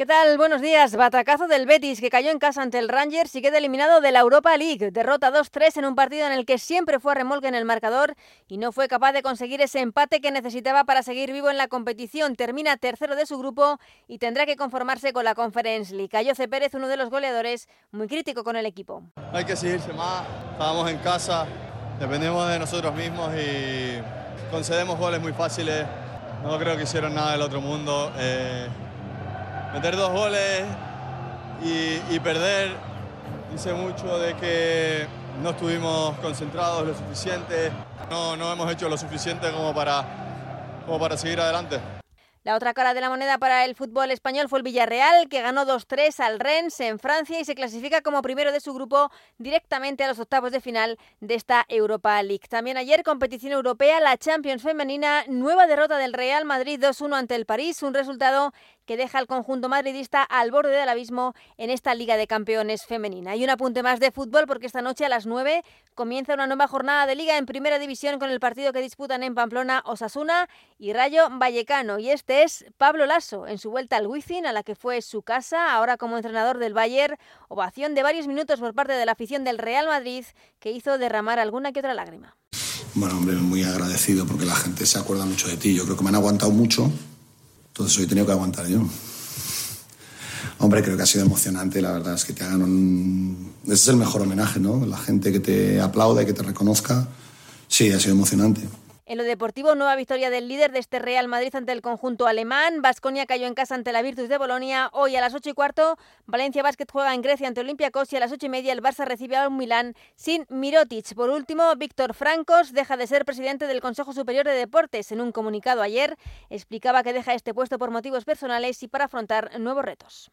¿Qué tal? Buenos días. Batacazo del Betis que cayó en casa ante el Rangers y queda eliminado de la Europa League. Derrota 2-3 en un partido en el que siempre fue a remolque en el marcador y no fue capaz de conseguir ese empate que necesitaba para seguir vivo en la competición. Termina tercero de su grupo y tendrá que conformarse con la Conference League. Cayoce Pérez, uno de los goleadores, muy crítico con el equipo. Hay que seguirse más. Estábamos en casa, dependemos de nosotros mismos y concedemos goles muy fáciles. No creo que hicieron nada del otro mundo. Eh, meter dos goles y, perder dice mucho de que no estuvimos concentrados lo suficiente, no, no hemos hecho lo suficiente como para, como para seguir adelante. La otra cara de la moneda para el fútbol español fue el Villarreal, que ganó 2-3 al Rennes en Francia y se clasifica como primero de su grupo directamente a los octavos de final de esta Europa League. También ayer, competición europea, la Champions femenina, nueva derrota del Real Madrid 2-1 ante el París, un resultado que deja al conjunto madridista al borde del abismo en esta Liga de Campeones femenina. Y un apunte más de fútbol porque esta noche a las 9 comienza una nueva jornada de Liga en Primera División con el partido que disputan en Pamplona Osasuna y Rayo Vallecano. Y este es Pablo Lasso en su vuelta al Wizzing, a la que fue su casa, ahora como entrenador del Bayern. Ovación de varios minutos por parte de la afición del Real Madrid que hizo derramar alguna que otra lágrima. Bueno, hombre, muy agradecido porque la gente se acuerda mucho de ti. Yo creo que me han aguantado mucho entonces hoy he tenido que aguantar yo. Hombre, creo que ha sido emocionante, la verdad es que te hagan un... Ese es el mejor homenaje, ¿no? La gente que te aplaude, que te reconozca. Sí, ha sido emocionante. En lo deportivo, nueva victoria del líder de este Real Madrid ante el conjunto alemán. Vasconia cayó en casa ante la Virtus de Bolonia. Hoy a las 8 y cuarto, Valencia Basket juega en Grecia ante Olympiacos y a las 8 y media el Barça recibe a un Milán sin Mirotic. Por último, Víctor Francos deja de ser presidente del Consejo Superior de Deportes. En un comunicado ayer explicaba que deja este puesto por motivos personales y para afrontar nuevos retos.